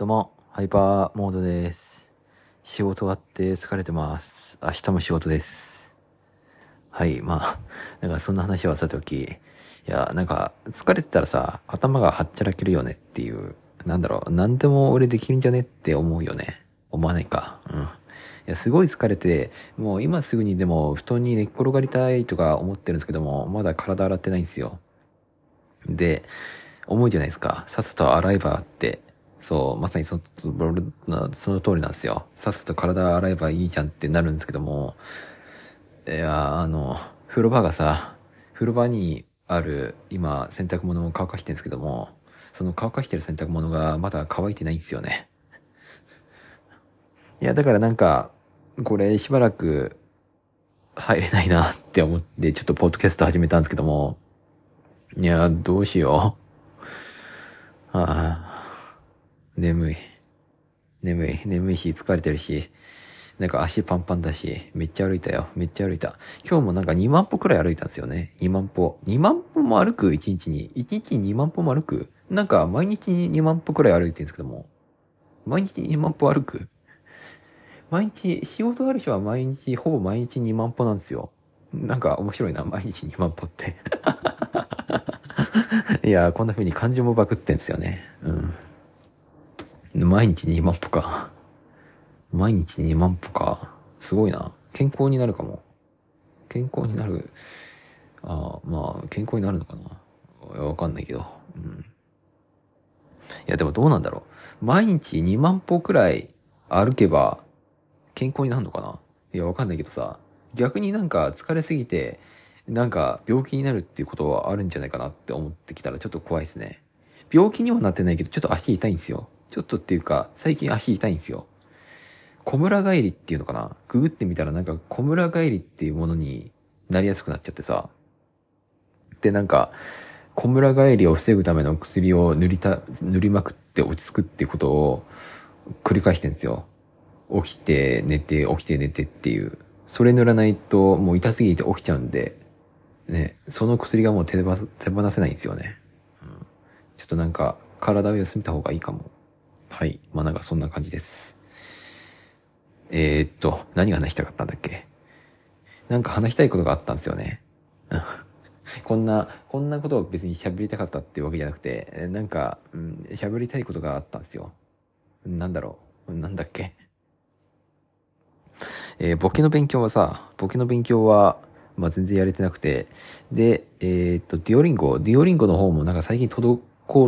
どうも、ハイパーモードです。仕事終わって疲れてます。明日も仕事です。はい、まあ、なんかそんな話はさておき、いや、なんか疲れてたらさ、頭がはっちゃらけるよねっていう、なんだろう、なんでも俺できるんじゃねって思うよね。思わないか。うん。いや、すごい疲れて、もう今すぐにでも布団に寝っ転がりたいとか思ってるんですけども、まだ体洗ってないんですよ。で、思うじゃないですか。さっさと洗えばって。そう、まさにそその通りなんですよ。さっさと体洗えばいいじゃんってなるんですけども、いや、あの、風呂場がさ、風呂場にある、今、洗濯物を乾かしてるんですけども、その乾かしてる洗濯物がまだ乾いてないんですよね。いや、だからなんか、これしばらく入れないなって思って、ちょっとポッドキャスト始めたんですけども、いや、どうしよう。ああ、眠い。眠い。眠いし、疲れてるし、なんか足パンパンだし、めっちゃ歩いたよ。めっちゃ歩いた。今日もなんか2万歩くらい歩いたんですよね。2万歩。2万歩も歩く ?1 日に。1日に2万歩も歩く？なんか毎日に2万歩くらい歩いてるんですけども。毎日2万歩歩く？毎日、仕事ある人は毎日、ほぼ毎日2万歩なんですよ。なんか面白いな、毎日2万歩って。いや、こんな風に感情もバグってんすよね。うん。毎日2万歩か。毎日2万歩か。すごいな。健康になるかも。健康になる。ああ、まあ、健康になるのかな。わかんないけど。うん。いや、でもどうなんだろう。毎日2万歩くらい歩けば健康になるのかないや、わかんないけどさ。逆になんか疲れすぎて、なんか病気になるっていうことはあるんじゃないかなって思ってきたらちょっと怖いですね。病気にはなってないけど、ちょっと足痛いんですよ。ちょっとっていうか、最近足痛いんですよ。小村帰りっていうのかな？ググってみたらなんか小村帰りっていうものになりやすくなっちゃってさ。で、なんか、小村帰りを防ぐための薬を塗りた、塗りまくって落ち着くってことを繰り返してんですよ。起きて、寝て、起きて、寝てっていう。それ塗らないともう痛すぎて起きちゃうんで、ね、その薬がもう手放手放せないんですよね。うん、ちょっとなんか、体を休めた方がいいかも。はい。まあなんかそんな感じです。えー、っと、何が話したかったんだっけ？なんか話したいことがあったんですよね。こんな、こんなことを別に喋りたかったってわけじゃなくて、なんか、うん、喋りたいことがあったんですよ。なんだろう？なんだっけ？えー、ボケの勉強はさ、ボケの勉強は、まあ、全然やれてなくて、で、えー、っと、ディオリンゴ、ディオリンゴの方もなんか最近滞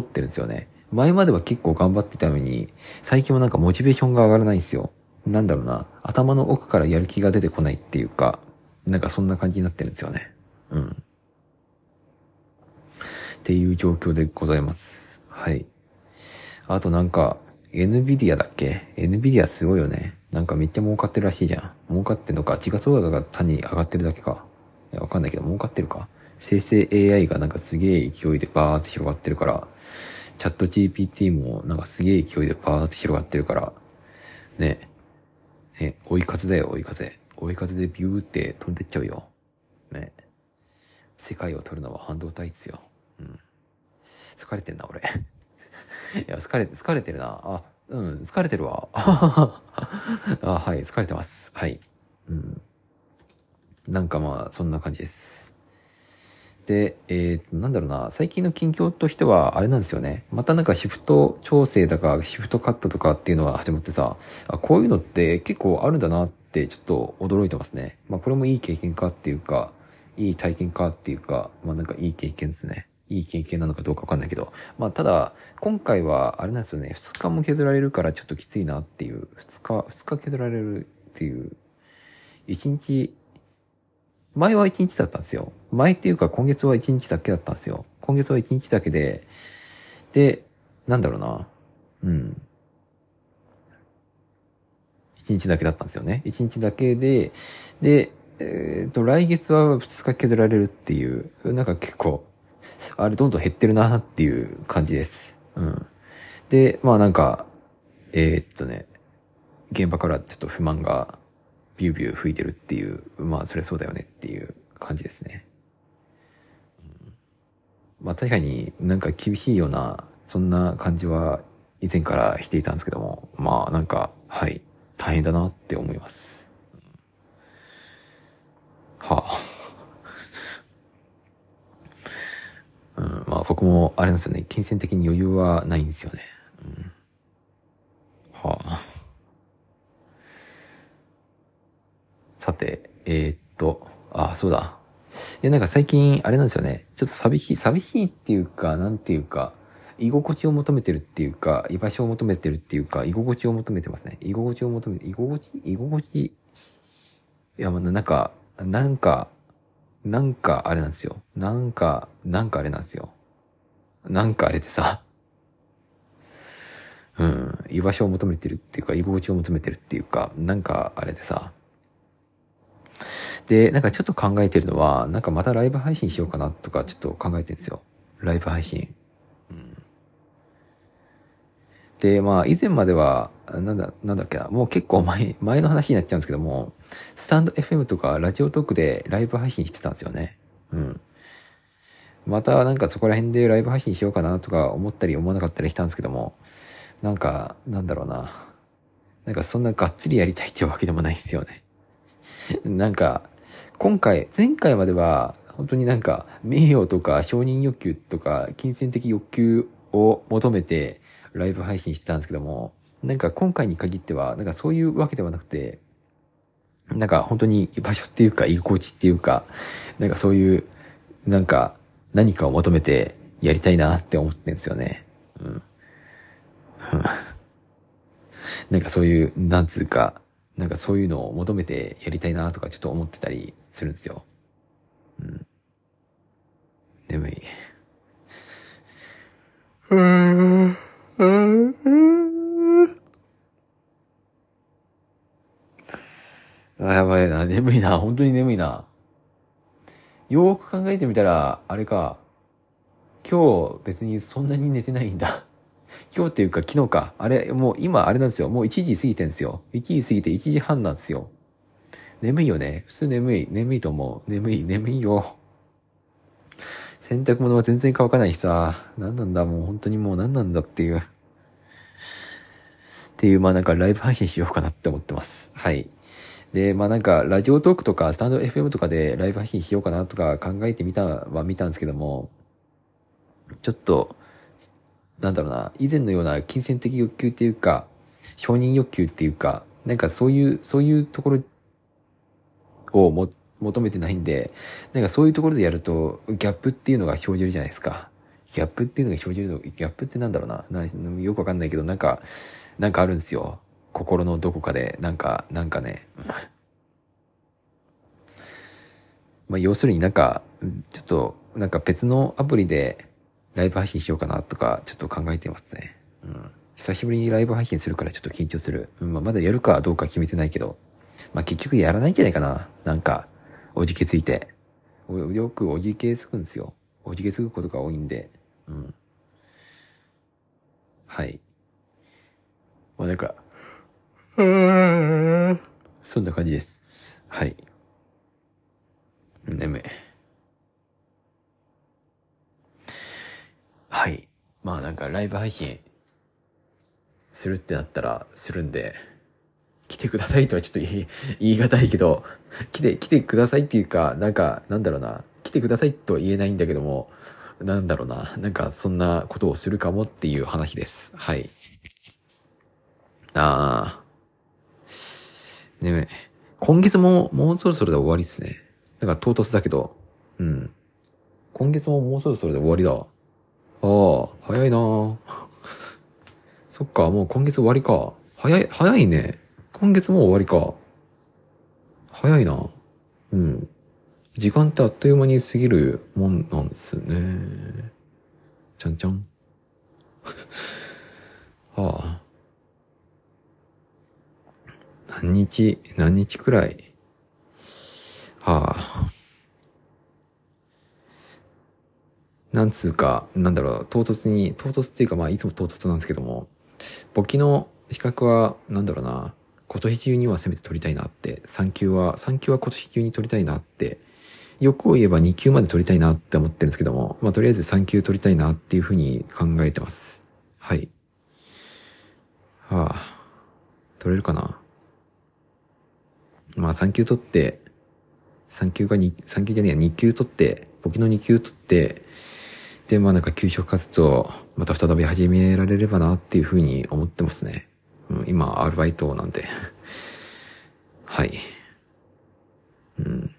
ってるんですよね。前までは結構頑張ってたのに、最近はなんかモチベーションが上がらないんですよ。なんだろうな、頭の奥からやる気が出てこないっていうか、なんかそんな感じになってるんですよね。うん。っていう状況でございます。はい。あとなんか、NVIDIA だっけ ?NVIDIA すごいよね。なんかめっちゃ儲かってるらしいじゃん。儲かってんのか、時価総額が単に上がってるだけか。わかんないけど、儲かってるか。生成 AI がなんかすげえ勢いでバーって広がってるから、チャット GPT もなんかすげえ勢いでバーって広がってるから、ね。ね、追い風だよ、追い風。追い風でビューって飛んでっちゃうよ。ね。世界を取るのは半導体っすよ。うん。疲れてんな、俺。いや、疲れて、疲れてるな。あ、うん、疲れてるわ。あ、はい、疲れてます。はい。うん。なんかまあ、そんな感じです。で、えっー、なんだろうな、最近の近況としては、あれなんですよね。またなんかシフト調整だか、シフトカットとかっていうのが始まってさ、あこういうのって結構あるんだなって、ちょっと驚いてますね。まあ、これもいい経験かっていうか、いい体験かっていうか、まあなんかいい経験ですね。いい経験なのかどうかわかんないけど。まあただ、今回はあれなんですよね。2日も削られるからちょっときついなっていう。2日、2日削られるっていう。1日、前は1日だったんですよ。前っていうか今月は1日だけだったんですよ。今月は1日だけで、で、なんだろうな。うん。1日だけだったんですよね。1日だけで、で、えっ、と、来月は2日削られるっていう、なんか結構、あれどんどん減ってるなっていう感じです。うん。で、まあなんか、えーっとね、現場からちょっと不満がビュービュー吹いてるっていう、まあそれそうだよねっていう感じですね。うん、まあ確かになんか厳しいような、そんな感じは以前からしていたんですけども、まあなんか、はい、大変だなって思います。はあ。うん、まあ僕もあれなんですよね、金銭的に余裕はないんですよね。うん、はあ。さて、えー、っと、あ、そうだ。いや、なんか最近、あれなんですよね。ちょっと寂しい、寂しいっていうか、なんていうか、居心地を求めてるっていうか、居場所を求めてるっていうか、居心地を求めてますね。居心地を求めて、居心地居心地いや、ま、なんか、なんか、なんかあれなんですよ。なんか、なんかあれなんですよ。なんかあれでさ、うん、居場所を求めてるっていうか、居心地を求めてるっていうか、なんかあれでさ、で、なんかちょっと考えてるのは、なんかまたライブ配信しようかなとかちょっと考えてるんですよ。ライブ配信。うん、で、まあ以前までは、なんだ、なんだっけな、もう結構前、前の話になっちゃうんですけども、スタンド FM とかラジオトークでライブ配信してたんですよね。うん。またなんかそこら辺でライブ配信しようかなとか思ったり思わなかったりしたんですけども、なんか、なんだろうな。なんかそんながっつりやりたいってわけでもないんですよね。なんか、今回、前回までは、本当になんか、名誉とか承認欲求とか、金銭的欲求を求めて、ライブ配信してたんですけども、なんか今回に限っては、なんかそういうわけではなくて、なんか本当に場所っていうか、居心地っていうか、なんかそういう、なんか何かを求めてやりたいなって思ってんですよね。うん。なんかそういう、なんつうか、なんかそういうのを求めてやりたいなとかちょっと思ってたりするんですよ。うん。眠い。うーん。うーん。あ、やばいな。眠いな。本当に眠いな。よーく考えてみたら、あれか。今日別にそんなに寝てないんだ。今日っていうか昨日か。あれ、もう今あれなんですよ。もう1時過ぎてんですよ。1時過ぎて1時半なんですよ。眠いよね。普通眠い。眠いと思う。眠い。眠いよ。洗濯物は全然乾かないしさ。何なんだ、もう本当にもう何なんだっていう。っていう、まあなんかライブ配信しようかなって思ってます。はい。で、まあなんか、ラジオトークとか、スタンド FM とかでライブ配信しようかなとか考えてみたは見たんですけども、ちょっと、なんだろうな、以前のような金銭的欲求っていうか、承認欲求っていうか、なんかそういう、そういうところをも求めてないんで、なんかそういうところでやると、ギャップっていうのが生じるじゃないですか。ギャップっていうのが生じるの、ギャップってなんだろうな。なよくわかんないけど、なんか、なんかあるんですよ。心のどこかで、なんか、なんかね。まあ、要するになんか、ちょっと、なんか別のアプリで、ライブ配信しようかなとか、ちょっと考えてますね。うん。久しぶりにライブ配信するからちょっと緊張する。うん、まあ、まだやるかどうか決めてないけど。まあ、結局やらないんじゃないかな。なんか、おじけついて。よくおじけつくんですよ。おじけつくことが多いんで。うん。はい。まあ、なんか、そんな感じです。はい。眠い。はい。まあなんかライブ配信するってなったらするんで、来てくださいとはちょっと言い言い難いけど、来て、来てくださいっていうか、なんか、なんだろうな、来てくださいとは言えないんだけども、なんだろうな、なんかそんなことをするかもっていう話です。はい。あー。ね今月ももうそろそろで終わりですね。なんか唐突だけど、うん。今月ももうそろそろで終わりだわ。ああ、早いなそっか、もう今月終わりか。早い、早いね。今月もう終わりか。早いな。うん。時間ってあっという間に過ぎるもんなんですね。ちゃんちゃん。はあ。何日、何日くらい？はあ。なんつうか、なんだろう、唐突に、唐突っていうかまあいつも唐突なんですけども、簿記の資格は、なんだろうな、今年中にはせめて取りたいなって、3級は、3級は今年中に取りたいなって、欲を言えば2級まで取りたいなって思ってるんですけども、まあとりあえず3級取りたいなっていうふうに考えてます。はい。か。取れるかな？まあ3級取って、3級が2、3級じゃねえや、2級取って、簿記の2級取って、で、まあなんか給食活動、また再び始められればなっていうふうに思ってますね。うん、今、アルバイトなんで。はい。うん。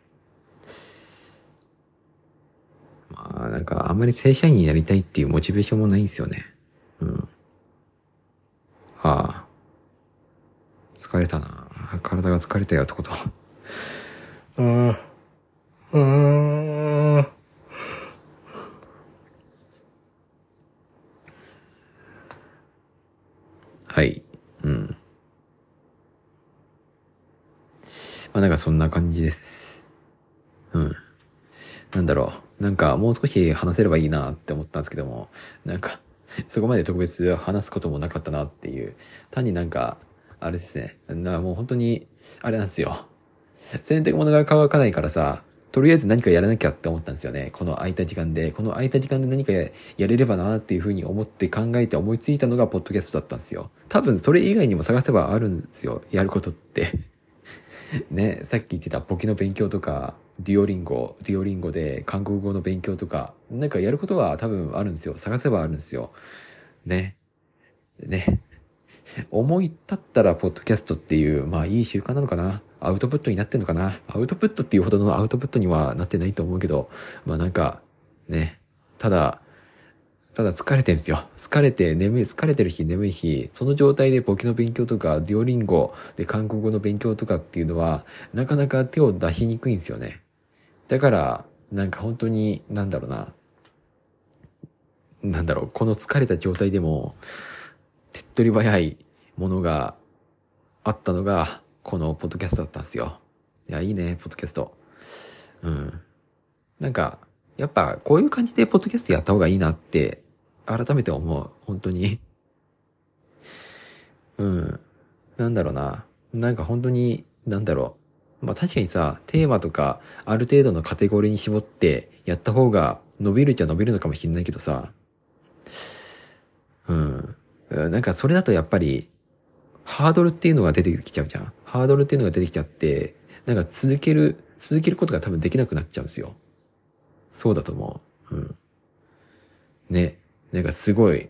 まあ、なんか、あんまり正社員になりたいっていうモチベーションもないんですよね。うん。ああ。疲れたな。体が疲れたよってこと。うん。うん。はい。うん。まあなんかそんな感じです。うん。なんだろう。なんかもう少し話せればいいなって思ったんですけども、なんか、そこまで特別話すこともなかったなっていう、単になんか、あれですね。だからもう本当に、あれなんですよ。洗濯物が乾かないからさ、とりあえず何かやらなきゃって思ったんですよね。この空いた時間で。この空いた時間で何かやれればなっていうふうに思って考えて思いついたのがポッドキャストだったんですよ。多分それ以外にも探せばあるんですよ。やることって。ね、さっき言ってた簿記の勉強とか、デュオリンゴ、デュオリンゴで韓国語の勉強とか、なんかやることは多分あるんですよ。探せばあるんですよ。ね。ね。思い立ったらポッドキャストっていう、まあいい習慣なのかな？アウトプットになってんのかな？アウトプットっていうほどのアウトプットにはなってないと思うけど、まあなんか、ね、ただ、ただ疲れてんですよ。疲れて眠い、疲れてる日眠い日、その状態で簿記の勉強とか、デュオリンゴで韓国語の勉強とかっていうのは、なかなか手を出しにくいんですよね。だから、なんか本当に、なんだろうな。なんだろう、この疲れた状態でも、取り早いものがあったのが、このポッドキャストだったんですよ。いや、いいね、ポッドキャスト。うん。なんか、やっぱこういう感じでポッドキャストやった方がいいなって、改めて思う。本当に。うん。なんだろうな。なんか本当に、なんだろう。まあ確かにさ、テーマとか、ある程度のカテゴリーに絞ってやった方が伸びるっちゃ伸びるのかもしれないけどさ。うん。なんかそれだとやっぱり、ハードルっていうのが出てきちゃうじゃん。ハードルっていうのが出てきちゃって、なんか続ける、続けることが多分できなくなっちゃうんですよ。そうだと思う。うん。ね。なんかすごい、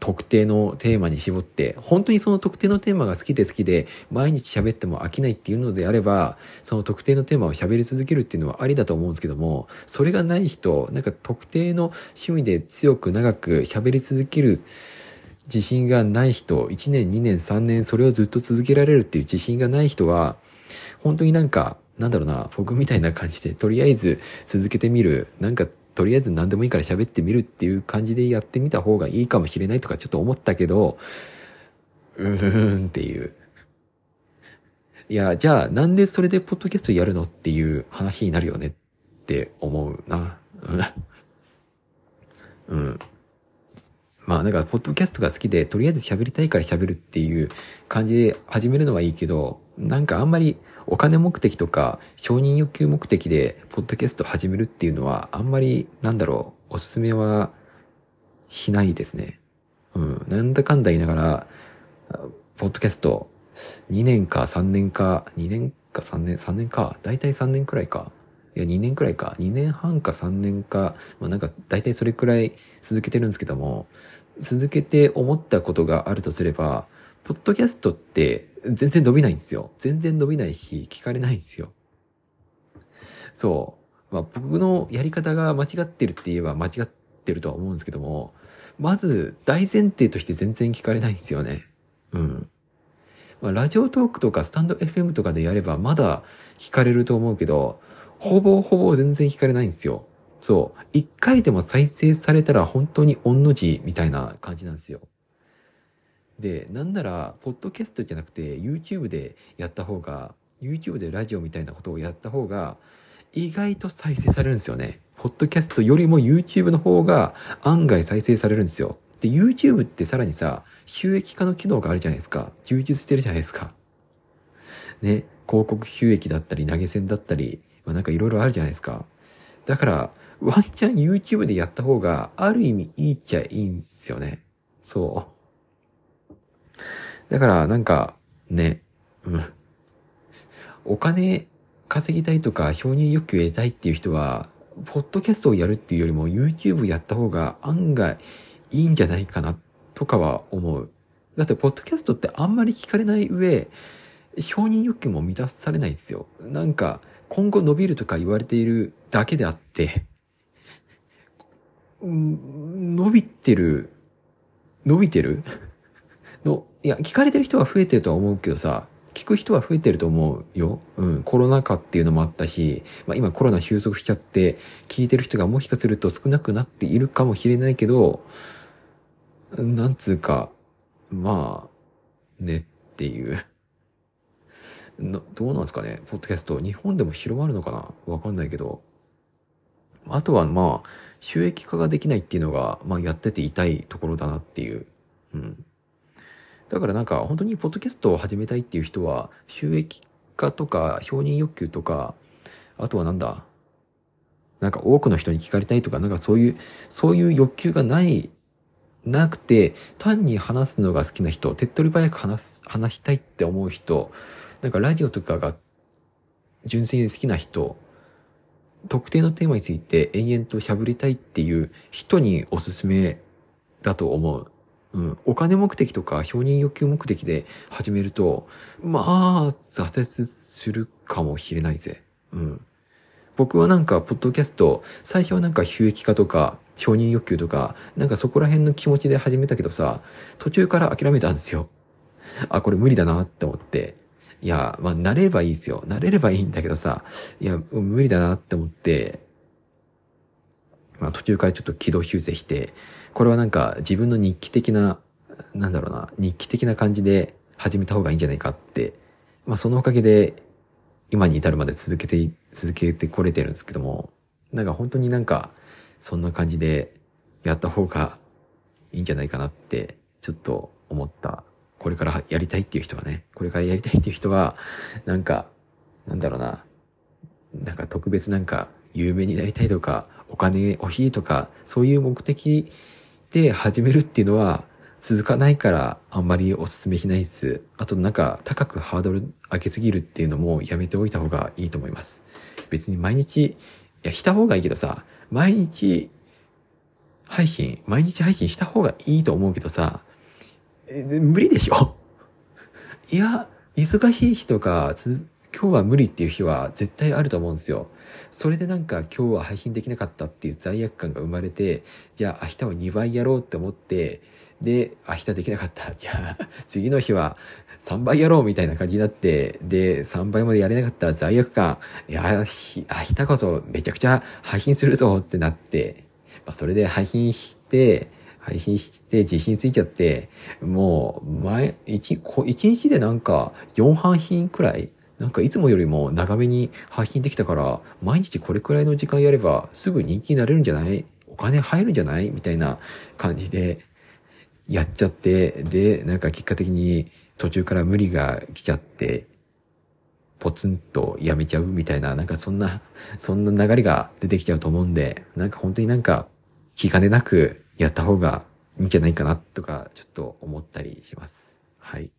特定のテーマに絞って、本当にその特定のテーマが好きで好きで、毎日喋っても飽きないっていうのであれば、その特定のテーマを喋り続けるっていうのはありだと思うんですけども、それがない人、なんか特定の趣味で強く長く喋り続ける自信がない人、1年、2年、3年、それをずっと続けられるっていう自信がない人は、本当になんか、なんだろうな、僕みたいな感じで、とりあえず続けてみる、なんか、とりあえず何でもいいから喋ってみるっていう感じでやってみた方がいいかもしれないとかちょっと思ったけど、うーんっていう。いや、じゃあなんでそれでポッドキャストやるのっていう話になるよねって思うな。うん。まあ、だか、ポッドキャストが好きで、とりあえず喋りたいから喋るっていう感じで始めるのはいいけど、なんかあんまりお金目的とか承認欲求目的で、ポッドキャスト始めるっていうのは、あんまり、なんだろう、おすすめはしないですね。うん。なんだかんだ言いながら、ポッドキャスト2年か3年か、2年か3年、3年か、だいたい3年くらいか。いや、2年くらいか。2年半か3年か、まあなんか大体それくらい続けてるんですけども、続けて思ったことがあるとすれば、ポッドキャストって全然伸びないんですよ。全然伸びないし、聞かれないんですよ。そう。まあ僕のやり方が間違ってるって言えば間違ってるとは思うんですけども、まず大前提として全然聞かれないんですよね。うん。まあラジオトークとかスタンド FM とかでやればまだ聞かれると思うけど、ほぼほぼ全然聞かれないんですよ。そう。一回でも再生されたら本当に御の字みたいな感じなんですよ。で、なんなら、ポッドキャストじゃなくて YouTube でやった方が、YouTube でラジオみたいなことをやった方が、意外と再生されるんですよね。ポッドキャストよりも YouTube の方が案外再生されるんですよ。で、YouTube ってさらにさ、収益化の機能があるじゃないですか。充実してるじゃないですか。ね、広告収益だったり、投げ銭だったり、まあなんかいろいろあるじゃないですか。だから、ワンチャン YouTube でやった方が、ある意味いいっちゃいいんですよね。そう。だからなんか、ね、うん。お金稼ぎたいとか承認欲求得たいっていう人は、ポッドキャストをやるっていうよりも YouTube やった方が案外いいんじゃないかなとかは思う。だって、ポッドキャストってあんまり聞かれない上、承認欲求も満たされないですよ。なんか、今後伸びるとか言われているだけであって、伸びてる、伸びてる？の、いや、聞かれてる人は増えてるとは思うけどさ、聞く人は増えてると思うよ。うん。コロナ禍っていうのもあったし、まあ今コロナ収束しちゃって、聞いてる人がもしかすると少なくなっているかもしれないけど、なんつうか、まあ、ねっていう。どうなんですかね？ポッドキャスト。日本でも広まるのかな？わかんないけど。あとはまあ、収益化ができないっていうのが、まあやってて痛いところだなっていう。うん。だからなんか本当にポッドキャストを始めたいっていう人は、収益化とか承認欲求とか、あとはなんだ？なんか多くの人に聞かれたいとか、なんかそういう、そういう欲求がない、なくて、単に話すのが好きな人、手っ取り早く話す、話したいって思う人、なんかラジオとかが純粋に好きな人、特定のテーマについて延々と喋りたいっていう人におすすめだと思う。うん、お金目的とか承認欲求目的で始めると、まあ、挫折するかもしれないぜ。うん。僕はなんか、ポッドキャスト、最初はなんか収益化とか、承認欲求とか、なんかそこら辺の気持ちで始めたけどさ、途中から諦めたんですよ。あ、これ無理だなって思って。いや、まあ、慣れればいいですよ。慣れればいいんだけどさ、いや、無理だなって思って、まあ、途中からちょっと軌道修正して、これはなんか自分の日記的な、なんだろうな、日記的な感じで始めた方がいいんじゃないかって、まあそのおかげで今に至るまで続けて、続けてこれてるんですけども、なんか本当になんかそんな感じでやった方がいいんじゃないかなってちょっと思った。これからやりたいっていう人はね、これからやりたいっていう人は、なんか、なんだろうな、なんか特別なんか有名になりたいとか、お金欲しいとか、そういう目的で始めるっていうのは続かないからあんまりお勧めしないです。あとなんか高くハードル上げすぎるっていうのもやめておいた方がいいと思います。別に毎日、いや、した方がいいけどさ、毎日配信、毎日配信した方がいいと思うけどさ、無理でしょ？いや、忙しい日とか、今日は無理っていう日は絶対あると思うんですよ。それでなんか今日は配信できなかったっていう罪悪感が生まれて、じゃあ明日は2倍やろうって思って、で、明日できなかった。じゃあ次の日は3倍やろうみたいな感じになって、で、3倍までやれなかった罪悪感、いや、明日こそめちゃくちゃ配信するぞってなって、まあそれで配信して、配信して自信ついちゃって、もう前、一、一日でなんか4配信くらいなんかいつもよりも長めに配信できたから、毎日これくらいの時間やればすぐ人気になれるんじゃない？お金入るんじゃない？みたいな感じでやっちゃって、で、なんか結果的に途中から無理が来ちゃって、ポツンとやめちゃうみたいな、なんかそんな、そんな流れが出てきちゃうと思うんで、なんか本当になんか気兼ねなくやった方がいいんじゃないかなとか、ちょっと思ったりします。はい。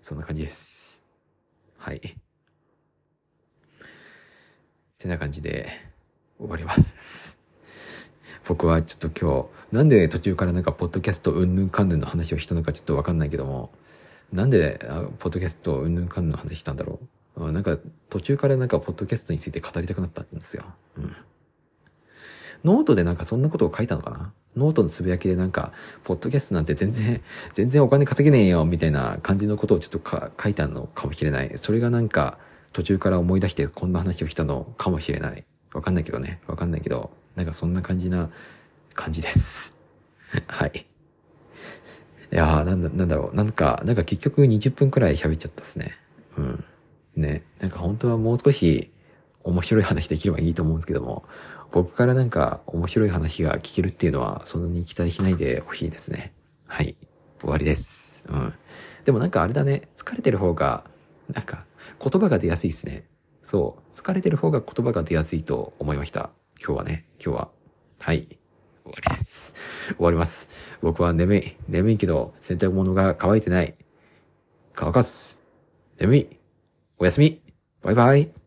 そんな感じです。はい。てな感じで終わります。僕はちょっと今日、なんで途中からなんかポッドキャストうんぬんかんぬんの話をしたのかちょっとわかんないけども、なんで、ポッドキャストうんぬんかんぬんの話したんだろう？なんか途中からなんかポッドキャストについて語りたくなったんですよ。うん。ノートでなんかそんなことを書いたのかな？ノートのつぶやきでなんか、ポッドキャストなんて全然、全然お金稼げねえよ、みたいな感じのことをちょっと書いたのかもしれない。それがなんか、途中から思い出してこんな話をしたのかもしれない。わかんないけどね。わかんないけど、なんかそんな感じな感じです。はい。いやー、なんだ、なんだろう。なんか、なんか結局20分くらい喋っちゃったっすね。うん。ね。なんか本当はもう少し面白い話できればいいと思うんですけども、僕からなんか面白い話が聞けるっていうのはそんなに期待しないでほしいですね。はい。終わりです。うん。でもなんかあれだね。疲れてる方が、なんか言葉が出やすいですね。そう。疲れてる方が言葉が出やすいと思いました。今日はね、今日は。はい。終わりです。終わります。僕は眠い。眠いけど、洗濯物が乾いてない。乾かす。眠い。おやすみ。バイバイ。